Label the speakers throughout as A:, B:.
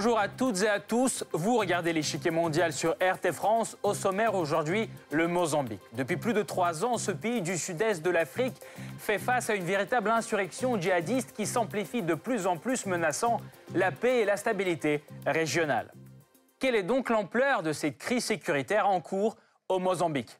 A: Bonjour à toutes et à tous. Vous regardez l'échiquier mondial sur RT France. Au sommaire aujourd'hui, le Mozambique. Depuis plus de trois ans, ce pays du sud-est de l'Afrique fait face à une véritable insurrection djihadiste qui s'amplifie de plus en plus, menaçant la paix et la stabilité régionale. Quelle est donc l'ampleur de cette crise sécuritaire en cours au Mozambique?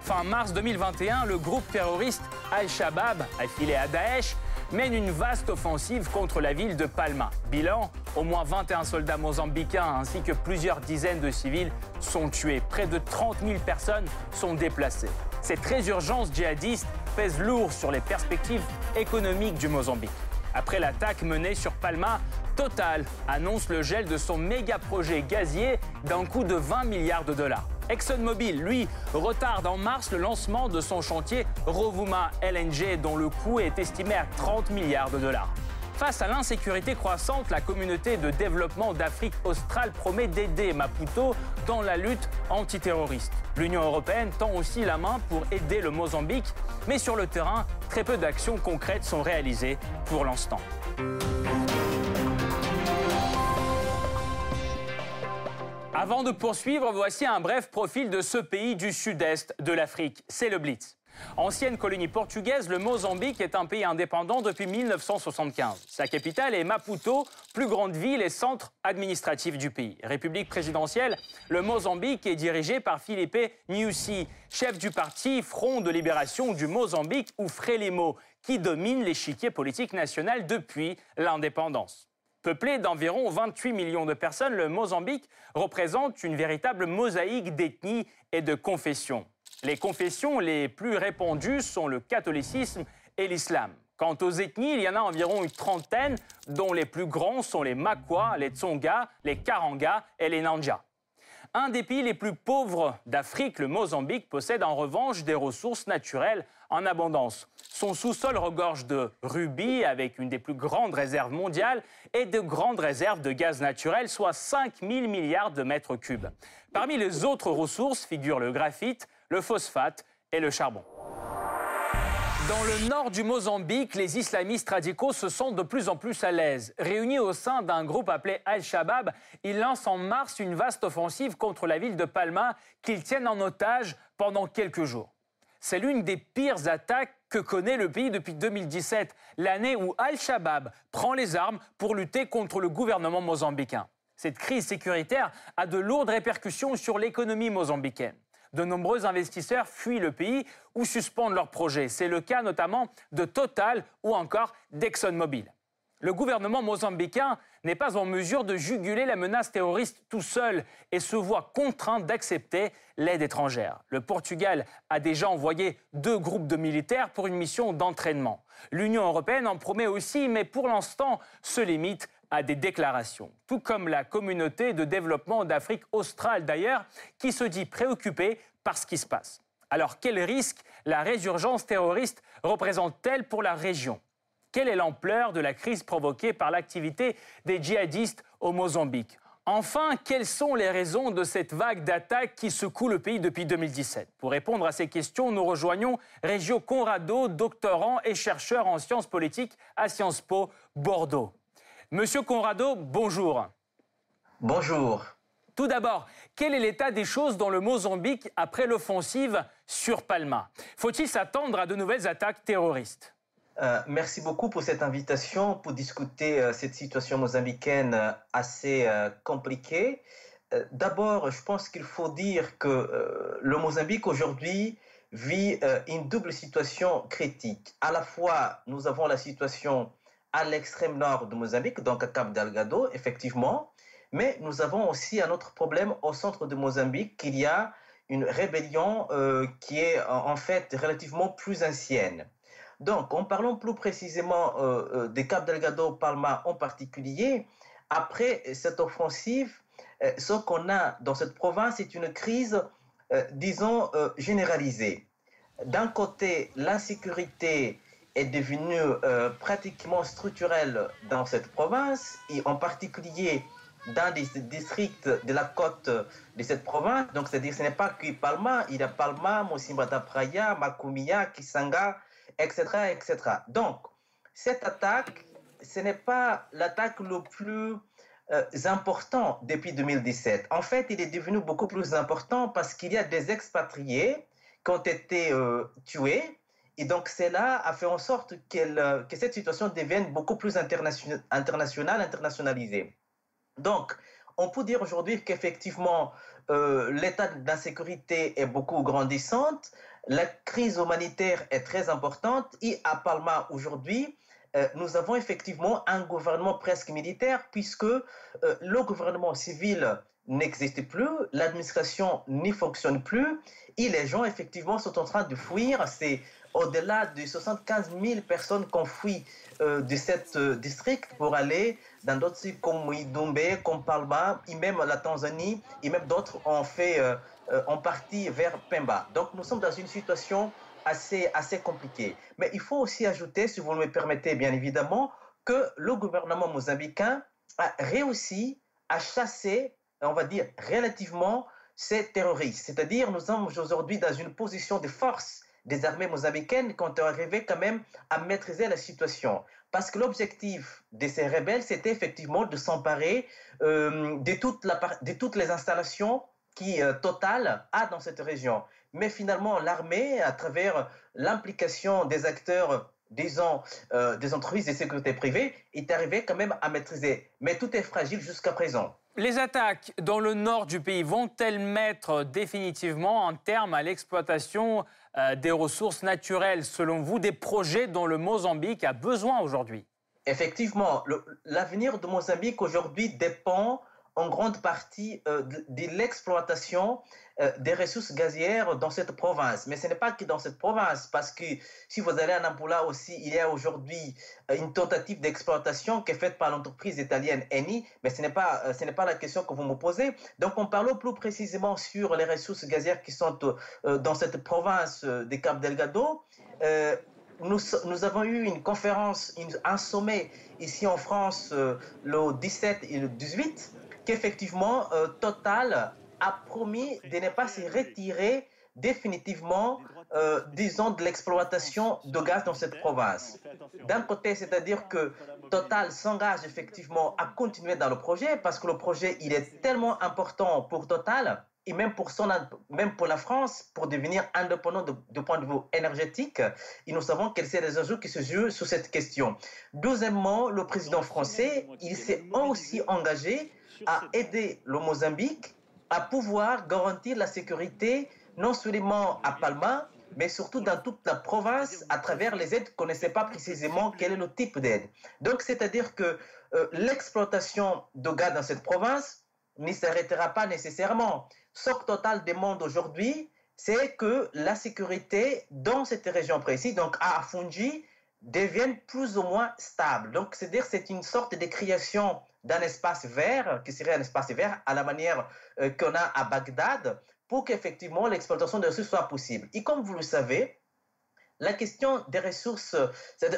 A: Fin mars 2021, le groupe terroriste Al-Shabaab, affilié à Daesh, mène une vaste offensive contre la ville de Palma. Bilan, au moins 21 soldats mozambicains ainsi que plusieurs dizaines de civils sont tués. Près de 30 000 personnes sont déplacées. Cette résurgence djihadiste pèse lourd sur les perspectives économiques du Mozambique. Après l'attaque menée sur Palma, Total annonce le gel de son méga projet gazier d'un coût de 20 milliards de dollars. ExxonMobil, lui, retarde en mars le lancement de son chantier Rovuma LNG dont le coût est estimé à 30 milliards de dollars. Face à l'insécurité croissante, la communauté de développement d'Afrique australe promet d'aider Maputo dans la lutte antiterroriste. L'Union européenne tend aussi la main pour aider le Mozambique, mais sur le terrain, très peu d'actions concrètes sont réalisées pour l'instant. Avant de poursuivre, voici un bref profil de ce pays du sud-est de l'Afrique. C'est le Blitz. Ancienne colonie portugaise, le Mozambique est un pays indépendant depuis 1975. Sa capitale est Maputo, plus grande ville et centre administratif du pays. République présidentielle, le Mozambique est dirigé par Philippe Nyusi, chef du parti Front de libération du Mozambique ou Frelimo, qui domine l'échiquier politique national depuis l'indépendance. Peuplé d'environ 28 millions de personnes, le Mozambique représente une véritable mosaïque d'ethnies et de confessions. Les confessions les plus répandues sont le catholicisme et l'islam. Quant aux ethnies, il y en a environ une trentaine, dont les plus grands sont les Makwa, les Tsonga, les Karanga et les Nanja. Un des pays les plus pauvres d'Afrique, le Mozambique, possède en revanche des ressources naturelles en abondance. Son sous-sol regorge de rubis avec une des plus grandes réserves mondiales et de grandes réserves de gaz naturel, soit 5 000 milliards de mètres cubes. Parmi les autres ressources figurent le graphite, le phosphate et le charbon. Dans le nord du Mozambique, les islamistes radicaux se sentent de plus en plus à l'aise. Réunis au sein d'un groupe appelé Al-Shabaab, ils lancent en mars une vaste offensive contre la ville de Palma qu'ils tiennent en otage pendant quelques jours. C'est l'une des pires attaques que connaît le pays depuis 2017, l'année où Al-Shabaab prend les armes pour lutter contre le gouvernement mozambicain. Cette crise sécuritaire a de lourdes répercussions sur l'économie mozambicaine de nombreux investisseurs fuient le pays ou suspendent leurs projets. C'est le cas notamment de Total ou encore d'ExxonMobil. Le gouvernement mozambicain n'est pas en mesure de juguler la menace terroriste tout seul et se voit contraint d'accepter l'aide étrangère. Le Portugal a déjà envoyé deux groupes de militaires pour une mission d'entraînement. L'Union européenne en promet aussi, mais pour l'instant se limite à des déclarations, tout comme la communauté de développement d'Afrique australe d'ailleurs, qui se dit préoccupée par ce qui se passe. Alors quel risque la résurgence terroriste représente-t-elle pour la région? Quelle est l'ampleur de la crise provoquée par l'activité des djihadistes au Mozambique? Enfin, quelles sont les raisons de cette vague d'attaques qui secoue le pays depuis 2017 Pour répondre à ces questions, nous rejoignons Reggio Conrado, doctorant et chercheur en sciences politiques à Sciences Po Bordeaux. Monsieur Conrado, bonjour.
B: Bonjour.
A: Tout d'abord, quel est l'état des choses dans le Mozambique après l'offensive sur Palma? Faut-il s'attendre à de nouvelles attaques terroristes?
B: Euh, merci beaucoup pour cette invitation pour discuter euh, cette situation mozambicaine euh, assez compliquée. D'abord, je pense qu'il faut dire que le Mozambique aujourd'hui vit une double situation critique. À la fois, nous avons la situation à l'extrême nord de Mozambique, donc à Cap Delgado, effectivement. Mais nous avons aussi un autre problème au centre de Mozambique, qu'il y a une rébellion euh, qui est en fait relativement plus ancienne. Donc, en parlant plus précisément euh, euh de Cap Delgado, Palma en particulier, après cette offensive, euh, ce qu'on a dans cette province est une crise, disons, généralisée. D'un côté, l'insécurité est devenu euh, pratiquement structurel dans cette province, et en particulier dans des districts de la côte de cette province. Donc, c'est-à-dire ce n'est pas que Palma, il y a Palma, Mosimbata Praya, Makumia, Kisanga, etc., etc. Donc, cette attaque, ce n'est pas l'attaque le plus important depuis 2017. En fait, il est devenu beaucoup plus important parce qu'il y a des expatriés qui ont été tués et donc, cela a fait en sorte que cette situation devienne beaucoup plus internationale, internationalisée. Donc, on peut dire aujourd'hui qu'effectivement, euh, l'état d'insécurité est beaucoup grandissante, la crise humanitaire est très importante et à Palma aujourd'hui, euh, nous avons effectivement un gouvernement presque militaire puisque euh, le gouvernement civil n'existe plus, l'administration n'y fonctionne plus et les gens effectivement sont en train de fuir. C'est au-delà de 75 000 personnes qui ont fui euh, de cet euh, district pour aller dans d'autres sites comme Idumbe, comme Palma, et même la Tanzanie, et même d'autres ont fait en partie vers Pemba. Donc nous sommes dans une situation assez, assez compliquée. Mais il faut aussi ajouter, si vous me permettez bien évidemment, que le gouvernement mozambicain a réussi à chasser, on va dire, relativement ces terroristes. C'est-à-dire, nous sommes aujourd'hui dans une position de force des armées mozambicaines qui ont arrivé quand même à maîtriser la situation. Parce que l'objectif de ces rebelles, c'était effectivement de s'emparer euh, de, de toutes les installations qui euh, Total a dans cette région. Mais finalement, l'armée, à travers l'implication des acteurs disons, euh, des entreprises de sécurité privée, est arrivée quand même à maîtriser. Mais tout est fragile jusqu'à présent.
A: Les attaques dans le nord du pays vont-elles mettre définitivement un terme à l'exploitation euh, des ressources naturelles, selon vous, des projets dont le Mozambique a besoin aujourd'hui?
B: Effectivement, l'avenir de Mozambique aujourd'hui dépend en grande partie euh, de, l'exploitation euh, des ressources gazières dans cette province. Mais ce n'est pas que dans cette province, parce que si vous allez à Nampula aussi, il y a aujourd'hui euh, une tentative d'exploitation qui est faite par l'entreprise italienne Eni, mais ce n'est pas, pas la question que vous me posez. Donc on parle plus précisément sur les ressources gazières qui sont dans cette province de Cap Delgado. Nous, avons eu une conférence, un sommet ici en France le 17 et le 18 qu'effectivement, euh, Total a promis de ne pas se retirer définitivement, euh, disons, de l'exploitation de gaz dans cette province. D'un côté, c'est-à-dire que Total s'engage effectivement à continuer dans le projet parce que le projet, il est tellement important pour Total et même pour, la France, pour devenir indépendant du point de vue énergétique, et nous savons quels sont les enjeux qui se jouent sur cette question. Deuxièmement, le président français, il s'est aussi engagé à aider le Mozambique à pouvoir garantir la sécurité non seulement à Palma, mais surtout dans toute la province à travers les aides qu'on ne sait pas précisément quel est le type d'aide. Donc, c'est-à-dire que euh, l'exploitation de gaz dans cette province ne s'arrêtera pas nécessairement. Ce que Total demande aujourd'hui, c'est que la sécurité dans cette région précise, donc à Afungi, devienne plus ou moins stable. Donc, c'est-à-dire c'est une sorte de création d'un espace vert, qui serait un espace vert à la manière euh, qu'on a à Bagdad, pour qu'effectivement l'exploitation des ressources soit possible. Et comme vous le savez, la question des ressources,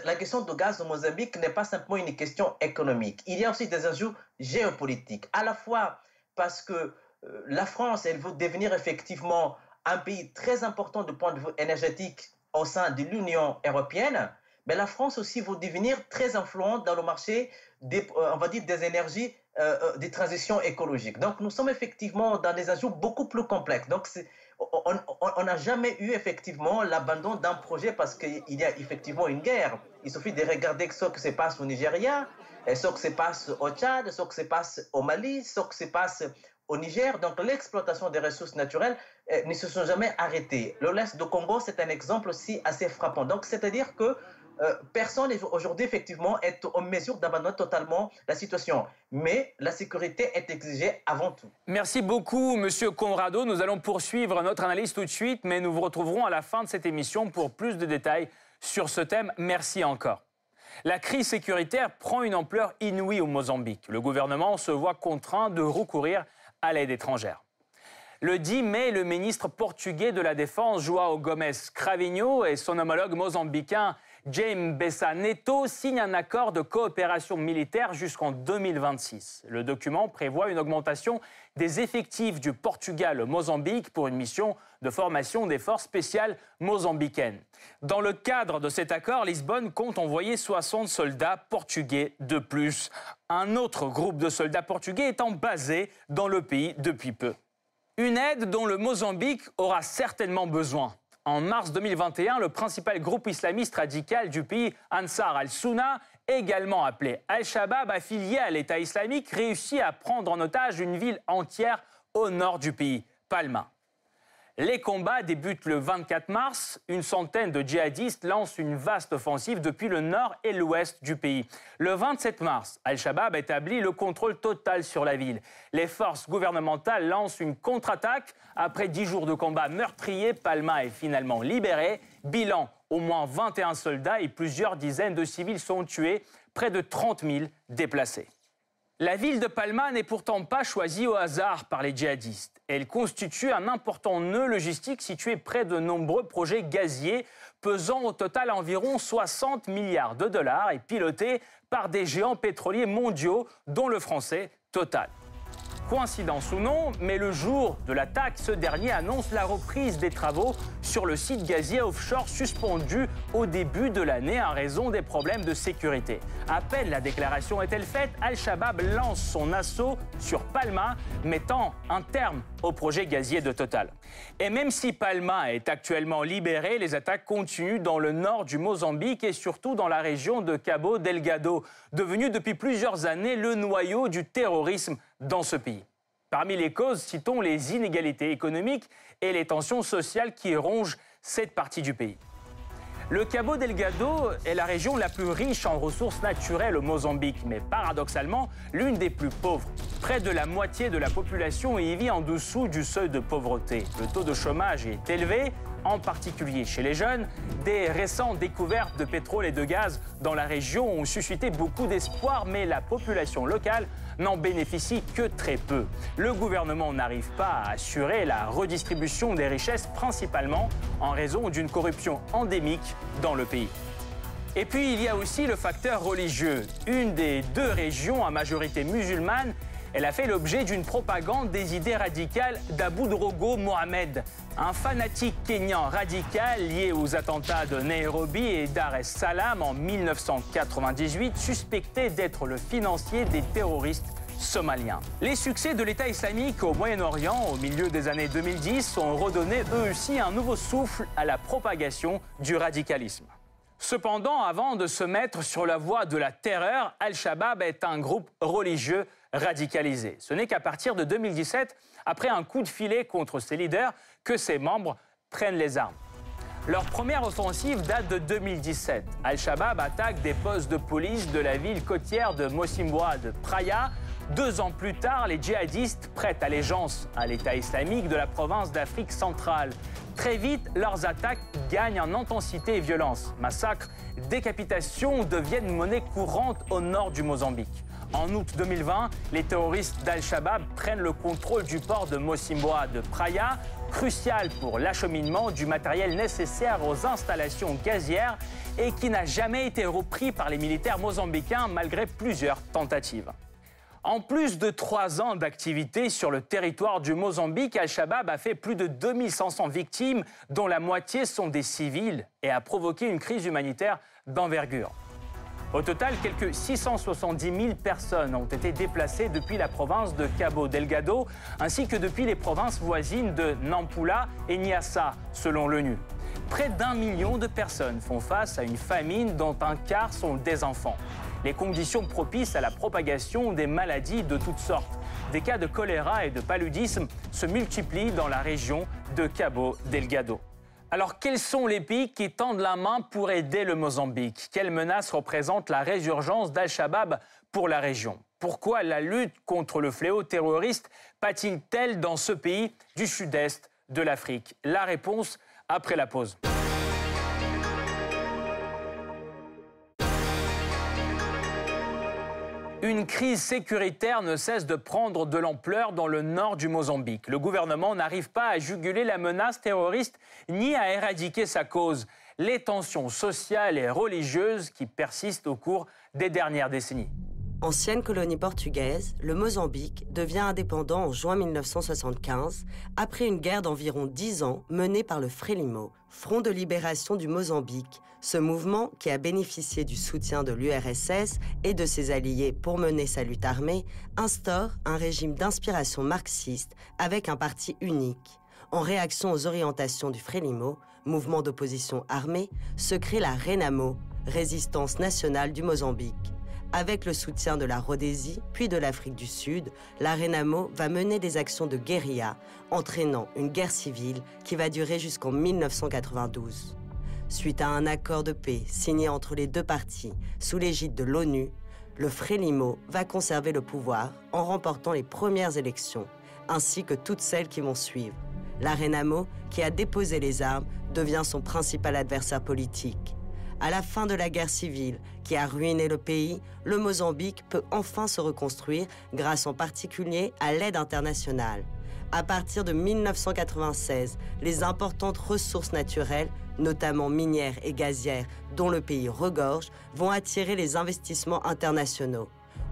B: la question du gaz au Mozambique n'est pas simplement une question économique. Il y a aussi des enjeux géopolitiques, à la fois parce que euh, la France, elle veut devenir effectivement un pays très important du point de vue énergétique au sein de l'Union européenne, mais la France aussi va devenir très influente dans le marché des, euh, on va dire, des énergies, euh, euh, des transitions écologiques. Donc, nous sommes effectivement dans des ajouts beaucoup plus complexes. Donc, on n'a jamais eu effectivement l'abandon d'un projet parce qu'il y a effectivement une guerre. Il suffit de regarder ce qui se passe au Nigeria, ce qui se passe au Tchad, ce qui se passe au Mali, ce qui se passe au Niger. Donc l'exploitation des ressources naturelles ne se sont jamais arrêtées. Le l'Est du Congo, c'est un exemple aussi assez frappant. Donc c'est-à-dire que euh, personne aujourd'hui, effectivement, est en mesure d'abandonner totalement la situation. Mais la sécurité est exigée avant tout.
A: Merci beaucoup, Monsieur Conrado. Nous allons poursuivre notre analyse tout de suite, mais nous vous retrouverons à la fin de cette émission pour plus de détails sur ce thème. Merci encore. La crise sécuritaire prend une ampleur inouïe au Mozambique. Le gouvernement se voit contraint de recourir à l'aide étrangère. Le 10 mai, le ministre portugais de la Défense, João Gomes Cravinho, et son homologue mozambicain James Bessa Neto signe un accord de coopération militaire jusqu'en 2026. Le document prévoit une augmentation des effectifs du Portugal au Mozambique pour une mission de formation des forces spéciales mozambicaines. Dans le cadre de cet accord, Lisbonne compte envoyer 60 soldats portugais de plus. Un autre groupe de soldats portugais étant basé dans le pays depuis peu. Une aide dont le Mozambique aura certainement besoin. En mars 2021, le principal groupe islamiste radical du pays, Ansar al-Sunna, également appelé Al-Shabaab, affilié à l'État islamique, réussit à prendre en otage une ville entière au nord du pays, Palma. Les combats débutent le 24 mars. Une centaine de djihadistes lancent une vaste offensive depuis le nord et l'ouest du pays. Le 27 mars, Al-Shabaab établit le contrôle total sur la ville. Les forces gouvernementales lancent une contre-attaque. Après dix jours de combats meurtriers, Palma est finalement libéré. Bilan, au moins 21 soldats et plusieurs dizaines de civils sont tués, près de 30 000 déplacés. La ville de Palma n'est pourtant pas choisie au hasard par les djihadistes. Elle constitue un important nœud logistique situé près de nombreux projets gaziers pesant au total environ 60 milliards de dollars et piloté par des géants pétroliers mondiaux dont le français Total. Coïncidence ou non, mais le jour de l'attaque, ce dernier annonce la reprise des travaux sur le site gazier offshore suspendu au début de l'année en raison des problèmes de sécurité. À peine la déclaration est-elle faite, Al-Shabaab lance son assaut sur Palma, mettant un terme au projet gazier de Total. Et même si Palma est actuellement libéré, les attaques continuent dans le nord du Mozambique et surtout dans la région de Cabo Delgado, devenu depuis plusieurs années le noyau du terrorisme dans ce pays. Parmi les causes, citons les inégalités économiques et les tensions sociales qui rongent cette partie du pays. Le Cabo Delgado est la région la plus riche en ressources naturelles au Mozambique, mais paradoxalement l'une des plus pauvres. Près de la moitié de la population y vit en dessous du seuil de pauvreté. Le taux de chômage est élevé, en particulier chez les jeunes. Des récentes découvertes de pétrole et de gaz dans la région ont suscité beaucoup d'espoir, mais la population locale n'en bénéficie que très peu. Le gouvernement n'arrive pas à assurer la redistribution des richesses, principalement en raison d'une corruption endémique dans le pays. Et puis il y a aussi le facteur religieux. Une des deux régions à majorité musulmane elle a fait l'objet d'une propagande des idées radicales d'Abu Drogo Mohamed, un fanatique kényan radical lié aux attentats de Nairobi et Dar es Salaam en 1998, suspecté d'être le financier des terroristes somaliens. Les succès de l'État islamique au Moyen-Orient au milieu des années 2010 ont redonné eux aussi un nouveau souffle à la propagation du radicalisme. Cependant, avant de se mettre sur la voie de la terreur, Al-Shabaab est un groupe religieux radicalisé. Ce n'est qu'à partir de 2017, après un coup de filet contre ses leaders, que ses membres prennent les armes. Leur première offensive date de 2017. Al-Shabaab attaque des postes de police de la ville côtière de Mosimboa de Praia. Deux ans plus tard, les djihadistes prêtent allégeance à l'État islamique de la province d'Afrique centrale. Très vite, leurs attaques gagnent en intensité et violence. Massacres, décapitations deviennent monnaie courante au nord du Mozambique. En août 2020, les terroristes d'Al-Shabaab prennent le contrôle du port de Mosimboa de Praia, crucial pour l'acheminement du matériel nécessaire aux installations gazières et qui n'a jamais été repris par les militaires mozambicains malgré plusieurs tentatives. En plus de trois ans d'activité sur le territoire du Mozambique, Al-Shabaab a fait plus de 2500 victimes, dont la moitié sont des civils, et a provoqué une crise humanitaire d'envergure. Au total, quelques 670 000 personnes ont été déplacées depuis la province de Cabo Delgado, ainsi que depuis les provinces voisines de Nampula et Niassa, selon l'ONU. Près d'un million de personnes font face à une famine dont un quart sont des enfants. Les conditions propices à la propagation des maladies de toutes sortes. Des cas de choléra et de paludisme se multiplient dans la région de Cabo Delgado. Alors, quels sont les pays qui tendent la main pour aider le Mozambique? Quelle menace représente la résurgence d'Al-Shabaab pour la région? Pourquoi la lutte contre le fléau terroriste patine-t-elle dans ce pays du sud-est de l'Afrique? La réponse après la pause. Une crise sécuritaire ne cesse de prendre de l'ampleur dans le nord du Mozambique. Le gouvernement n'arrive pas à juguler la menace terroriste ni à éradiquer sa cause. les tensions sociales et religieuses qui persistent au cours des dernières décennies.
C: Ancienne colonie portugaise, le Mozambique devient indépendant en juin 1975 après une guerre d'environ 10 ans menée par le Frelimo, Front de libération du Mozambique. Ce mouvement, qui a bénéficié du soutien de l'URSS et de ses alliés pour mener sa lutte armée, instaure un régime d'inspiration marxiste avec un parti unique. En réaction aux orientations du Frelimo, mouvement d'opposition armée, se crée la RENAMO, Résistance nationale du Mozambique. Avec le soutien de la Rhodésie puis de l'Afrique du Sud, la Renamo va mener des actions de guérilla, entraînant une guerre civile qui va durer jusqu'en 1992. Suite à un accord de paix signé entre les deux parties sous l'égide de l'ONU, le Frélimo va conserver le pouvoir en remportant les premières élections, ainsi que toutes celles qui vont suivre. La Renamo, qui a déposé les armes, devient son principal adversaire politique à la fin de la guerre civile qui a ruiné le pays, le Mozambique peut enfin se reconstruire grâce en particulier à l'aide internationale. À partir de 1996, les importantes ressources naturelles, notamment minières et gazières, dont le pays regorge, vont attirer les investissements internationaux.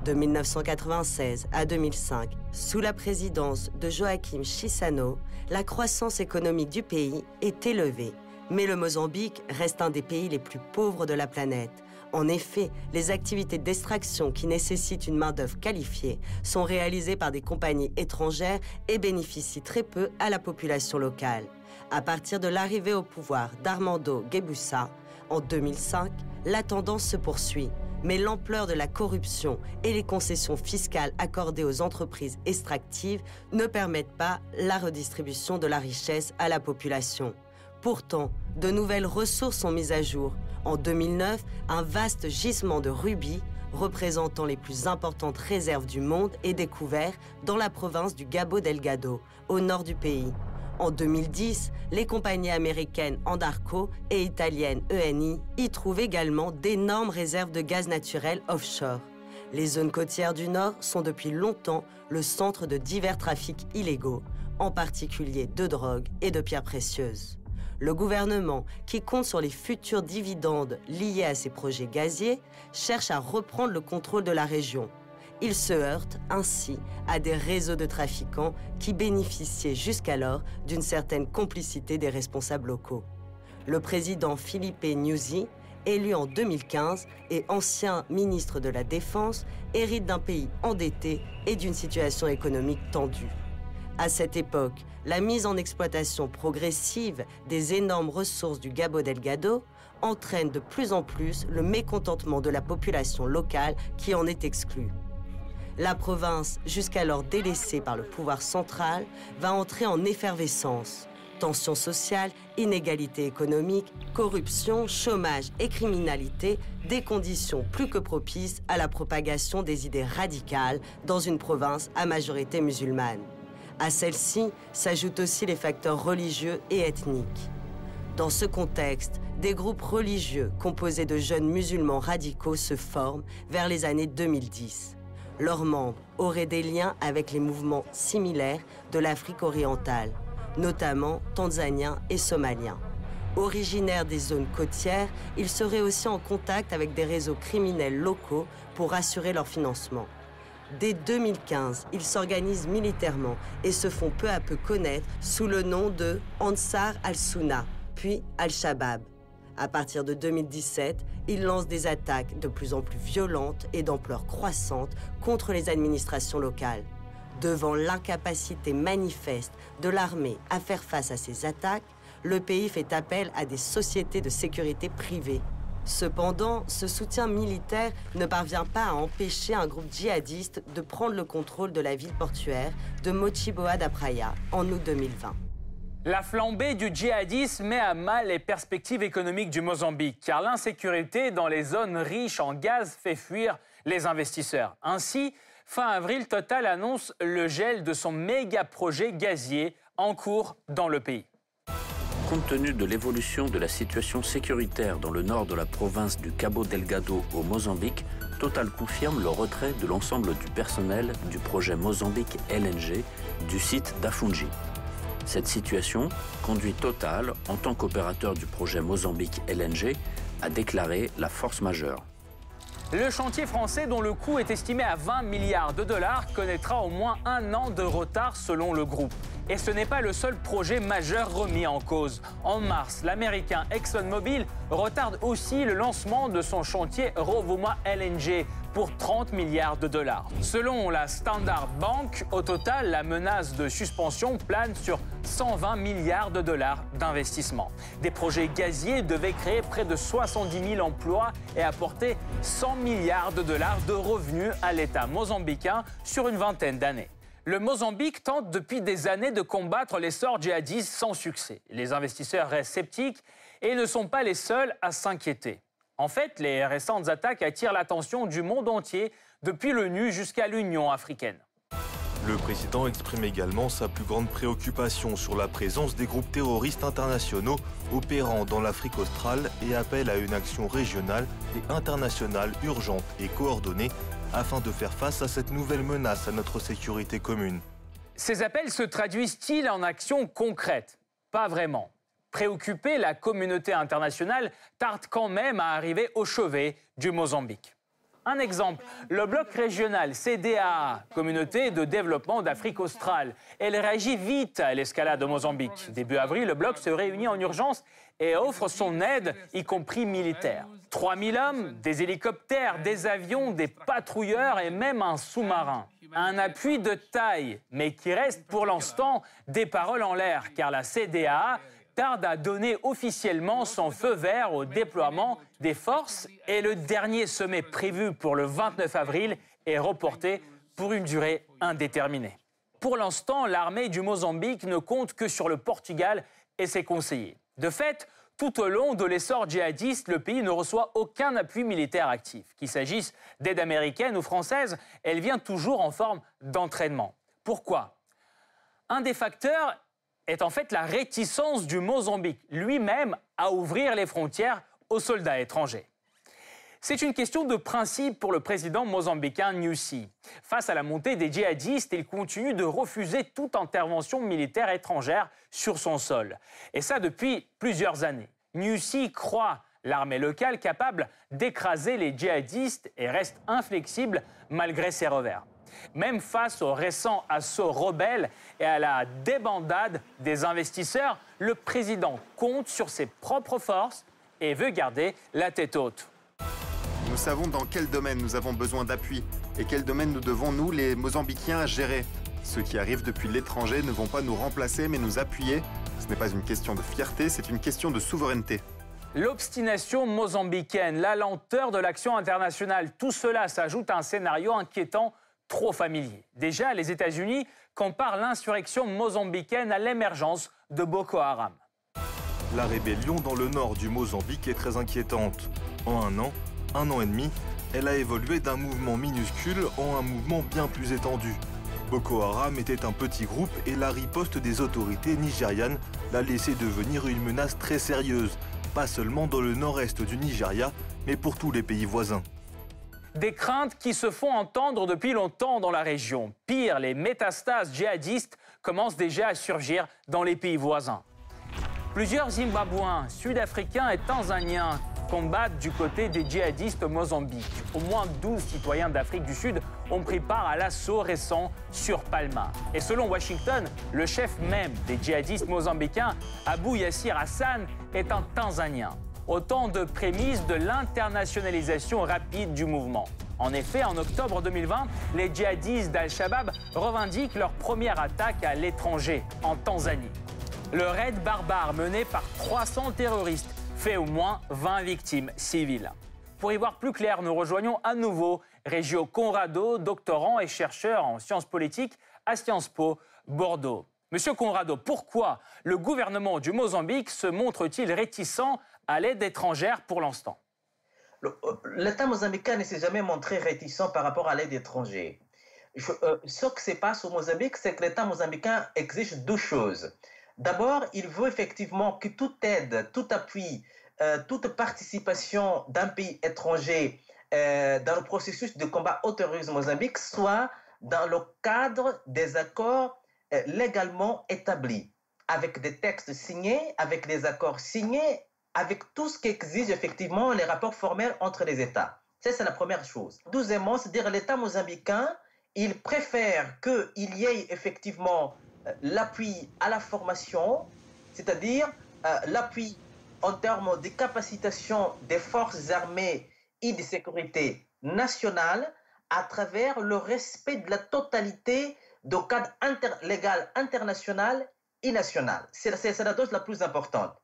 C: De 1996 à 2005, sous la présidence de Joachim Chissano, la croissance économique du pays est élevée mais le Mozambique reste un des pays les plus pauvres de la planète. En effet, les activités d'extraction qui nécessitent une main-d'œuvre qualifiée sont réalisées par des compagnies étrangères et bénéficient très peu à la population locale. À partir de l'arrivée au pouvoir d'Armando Guebussa en 2005, la tendance se poursuit, mais l'ampleur de la corruption et les concessions fiscales accordées aux entreprises extractives ne permettent pas la redistribution de la richesse à la population. Pourtant, de nouvelles ressources sont mises à jour. En 2009, un vaste gisement de rubis, représentant les plus importantes réserves du monde, est découvert dans la province du Gabo Delgado, au nord du pays. En 2010, les compagnies américaines Andarco et italiennes ENI y trouvent également d'énormes réserves de gaz naturel offshore. Les zones côtières du Nord sont depuis longtemps le centre de divers trafics illégaux, en particulier de drogue et de pierres précieuses le gouvernement, qui compte sur les futurs dividendes liés à ces projets gaziers, cherche à reprendre le contrôle de la région. Il se heurte ainsi à des réseaux de trafiquants qui bénéficiaient jusqu'alors d'une certaine complicité des responsables locaux. Le président Philippe Nyusi, élu en 2015 et ancien ministre de la Défense, hérite d'un pays endetté et d'une situation économique tendue. À cette époque, la mise en exploitation progressive des énormes ressources du Gabo Delgado entraîne de plus en plus le mécontentement de la population locale qui en est exclue. La province, jusqu'alors délaissée par le pouvoir central, va entrer en effervescence. Tensions sociales, inégalités économiques, corruption, chômage et criminalité, des conditions plus que propices à la propagation des idées radicales dans une province à majorité musulmane. À celle-ci s'ajoutent aussi les facteurs religieux et ethniques. Dans ce contexte, des groupes religieux composés de jeunes musulmans radicaux se forment vers les années 2010. Leurs membres auraient des liens avec les mouvements similaires de l'Afrique orientale, notamment tanzaniens et somaliens. Originaires des zones côtières, ils seraient aussi en contact avec des réseaux criminels locaux pour assurer leur financement. Dès 2015, ils s'organisent militairement et se font peu à peu connaître sous le nom de Ansar al-Sunna, puis Al-Shabaab. À partir de 2017, ils lancent des attaques de plus en plus violentes et d'ampleur croissante contre les administrations locales. Devant l'incapacité manifeste de l'armée à faire face à ces attaques, le pays fait appel à des sociétés de sécurité privées Cependant, ce soutien militaire ne parvient pas à empêcher un groupe djihadiste de prendre le contrôle de la ville portuaire de Mochiboa da Praia en août 2020.
A: La flambée du djihadisme met à mal les perspectives économiques du Mozambique, car l'insécurité dans les zones riches en gaz fait fuir les investisseurs. Ainsi, fin avril, Total annonce le gel de son méga projet gazier en cours dans le pays.
D: Compte tenu de l'évolution de la situation sécuritaire dans le nord de la province du Cabo Delgado au Mozambique, Total confirme le retrait de l'ensemble du personnel du projet Mozambique LNG du site d'Afungi. Cette situation conduit Total, en tant qu'opérateur du projet Mozambique LNG, à déclarer la force majeure.
A: Le chantier français, dont le coût est estimé à 20 milliards de dollars, connaîtra au moins un an de retard selon le groupe. Et ce n'est pas le seul projet majeur remis en cause. En mars, l'américain ExxonMobil retarde aussi le lancement de son chantier Rovuma LNG pour 30 milliards de dollars. Selon la Standard Bank, au total, la menace de suspension plane sur 120 milliards de dollars d'investissement. Des projets gaziers devaient créer près de 70 000 emplois et apporter 100 milliards de dollars de revenus à l'État mozambicain sur une vingtaine d'années. Le Mozambique tente depuis des années de combattre l'essor djihadistes sans succès. Les investisseurs restent sceptiques et ne sont pas les seuls à s'inquiéter. En fait, les récentes attaques attirent l'attention du monde entier, depuis l'ONU jusqu'à l'Union africaine.
E: Le président exprime également sa plus grande préoccupation sur la présence des groupes terroristes internationaux opérant dans l'Afrique australe et appelle à une action régionale et internationale urgente et coordonnée afin de faire face à cette nouvelle menace à notre sécurité commune.
A: Ces appels se traduisent-ils en actions concrètes? Pas vraiment. Préoccupée, la communauté internationale tarde quand même à arriver au chevet du Mozambique. Un exemple, le bloc régional CDA, Communauté de développement d'Afrique australe. Elle réagit vite à l'escalade au Mozambique. Début avril, le bloc se réunit en urgence et offre son aide, y compris militaire. 3000 hommes, des hélicoptères, des avions, des patrouilleurs et même un sous-marin. Un appui de taille, mais qui reste pour l'instant des paroles en l'air, car la CDA tarde à donner officiellement son feu vert au déploiement des forces et le dernier sommet prévu pour le 29 avril est reporté pour une durée indéterminée. Pour l'instant, l'armée du Mozambique ne compte que sur le Portugal et ses conseillers. De fait, tout au long de l'essor djihadiste, le pays ne reçoit aucun appui militaire actif. Qu'il s'agisse d'aide américaine ou française, elle vient toujours en forme d'entraînement. Pourquoi? Un des facteurs est en fait la réticence du Mozambique lui-même à ouvrir les frontières aux soldats étrangers. C'est une question de principe pour le président mozambicain Nyusi. Face à la montée des djihadistes, il continue de refuser toute intervention militaire étrangère sur son sol. Et ça depuis plusieurs années. Nyusi croit l'armée locale capable d'écraser les djihadistes et reste inflexible malgré ses revers. Même face aux récents assauts rebelles et à la débandade des investisseurs, le président compte sur ses propres forces et veut garder la tête haute.
F: Nous savons dans quel domaine nous avons besoin d'appui et quel domaine nous devons, nous, les Mozambiquiens, gérer. Ceux qui arrivent depuis l'étranger ne vont pas nous remplacer mais nous appuyer. Ce n'est pas une question de fierté, c'est une question de souveraineté.
A: L'obstination mozambicaine, la lenteur de l'action internationale, tout cela s'ajoute à un scénario inquiétant trop familier. Déjà, les États-Unis comparent l'insurrection mozambicaine à l'émergence de Boko Haram.
E: La rébellion dans le nord du Mozambique est très inquiétante. En un an, un an et demi, elle a évolué d'un mouvement minuscule en un mouvement bien plus étendu. Boko Haram était un petit groupe et la riposte des autorités nigérianes l'a laissé devenir une menace très sérieuse, pas seulement dans le nord-est du Nigeria, mais pour tous les pays voisins.
A: Des craintes qui se font entendre depuis longtemps dans la région. Pire, les métastases djihadistes commencent déjà à surgir dans les pays voisins. Plusieurs Zimbabwéens, Sud-Africains et Tanzaniens combattent du côté des djihadistes au Mozambique. Au moins 12 citoyens d'Afrique du Sud ont pris part à l'assaut récent sur Palma. Et selon Washington, le chef même des djihadistes mozambicains, Abu Yassir Hassan, est un Tanzanien. Autant de prémices de l'internationalisation rapide du mouvement. En effet, en octobre 2020, les djihadistes d'Al-Shabaab revendiquent leur première attaque à l'étranger, en Tanzanie. Le raid barbare mené par 300 terroristes fait au moins 20 victimes civiles. Pour y voir plus clair, nous rejoignons à nouveau Reggio Conrado, doctorant et chercheur en sciences politiques à Sciences Po, Bordeaux. Monsieur Conrado, pourquoi le gouvernement du Mozambique se montre-t-il réticent à l'aide étrangère pour l'instant
B: euh, L'État mozambicain ne s'est jamais montré réticent par rapport à l'aide étrangère. Euh, ce qui se passe au Mozambique, c'est que l'État mozambicain exige deux choses. D'abord, il veut effectivement que toute aide, tout appui, euh, toute participation d'un pays étranger dans le processus de combat au terrorisme Mozambique soit dans le cadre des accords légalement établis. avec des textes signés, avec des accords signés, avec tout ce qui exige effectivement les rapports formels entre les États. Ça, c'est la première chose. Deuxièmement, c'est-à-dire l'État mozambicain, il préfère qu'il y ait effectivement euh, l'appui à la formation, c'est-à-dire euh, l'appui en termes de capacitation des forces armées et de sécurité nationale à travers le respect de la totalité du cadre légal international et national. C'est la dose la plus importante.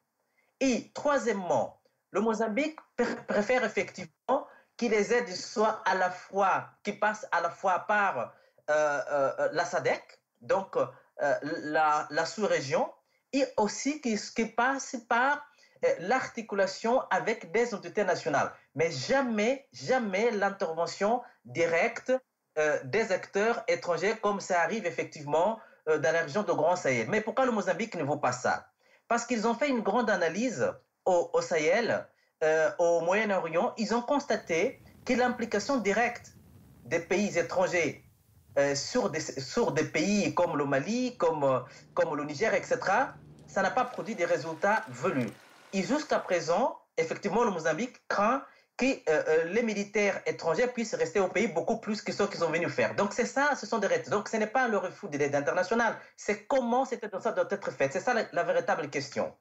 B: Et troisièmement, le Mozambique préfère effectivement que les aides à la fois, passent à la fois par euh, euh, la SADEC, donc euh, la, sous-région, et aussi qui, qui passe par l'articulation avec des entités nationales. Mais jamais, jamais l'intervention directe des acteurs étrangers comme ça arrive effectivement dans la région de Grand Sahel. Mais pourquoi le Mozambique ne vaut pas ça? Parce qu'ils ont fait une grande analyse au, Sahel euh, au Moyen-Orient, ils ont constaté que l'implication directe des pays étrangers euh, sur, des, sur des pays comme le Mali, comme, euh, comme le Niger, etc., ça n'a pas produit des résultats velus. Et jusqu'à présent, effectivement, le Mozambique craint que les militaires étrangers puissent rester au pays beaucoup plus que ceux qu'ils sont venus faire. Donc c'est ça, ce sont des règles. Donc ce n'est pas le refus de l'aide internationale, c'est comment cette ça doit être fait. C'est ça la véritable question.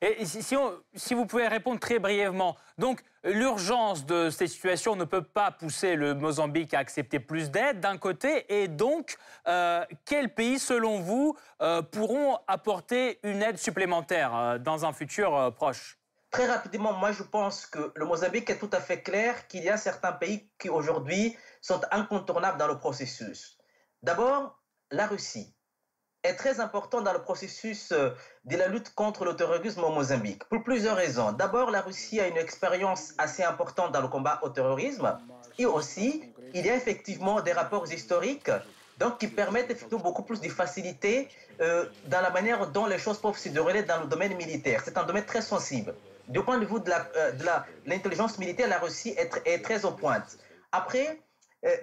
A: Et si, vous pouvez répondre très brièvement, donc l'urgence de cette situation ne peut pas pousser le Mozambique à accepter plus d'aide d'un côté, et donc euh, quels pays, selon vous, euh, pourront apporter une aide supplémentaire euh, dans un futur proche?
B: Très rapidement, moi je pense que le Mozambique est tout à fait clair qu'il y a certains pays qui aujourd'hui sont incontournables dans le processus. D'abord, la Russie est très important dans le processus euh, de la lutte contre le terrorisme au Mozambique, pour plusieurs raisons. D'abord, la Russie a une expérience assez importante dans le combat au terrorisme, et aussi, il y a effectivement des rapports historiques donc, qui permettent effectivement beaucoup plus de facilité euh, dans la manière dont les choses peuvent se dérouler dans le domaine militaire. C'est un domaine très sensible. Du point de vue de euh, l'intelligence militaire, la Russie est, très au pointe. Après,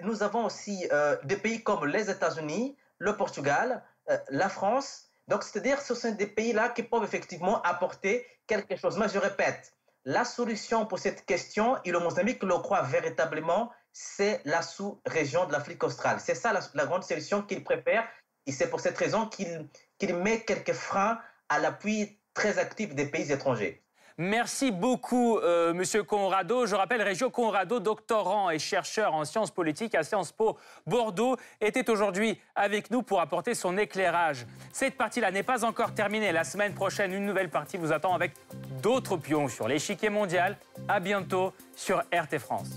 B: nous avons aussi des pays comme les États-Unis, le Portugal, euh, la France. Donc, c'est-à-dire ce sont des pays-là qui peuvent effectivement apporter quelque chose. Mais je répète, la solution pour cette question, et le Mozambique le croit véritablement, c'est la sous-région de l'Afrique australe. C'est ça la, grande solution qu'il préfère. Et c'est pour cette raison qu'il met quelques freins à l'appui très actif des pays étrangers.
A: Merci beaucoup, euh, Monsieur Conrado. Je rappelle, Régio Conrado, doctorant et chercheur en sciences politiques à Sciences Po Bordeaux, était aujourd'hui avec nous pour apporter son éclairage. Cette partie-là n'est pas encore terminée. La semaine prochaine, une nouvelle partie vous attend avec d'autres pions sur l'échiquier mondial. À bientôt sur RT France.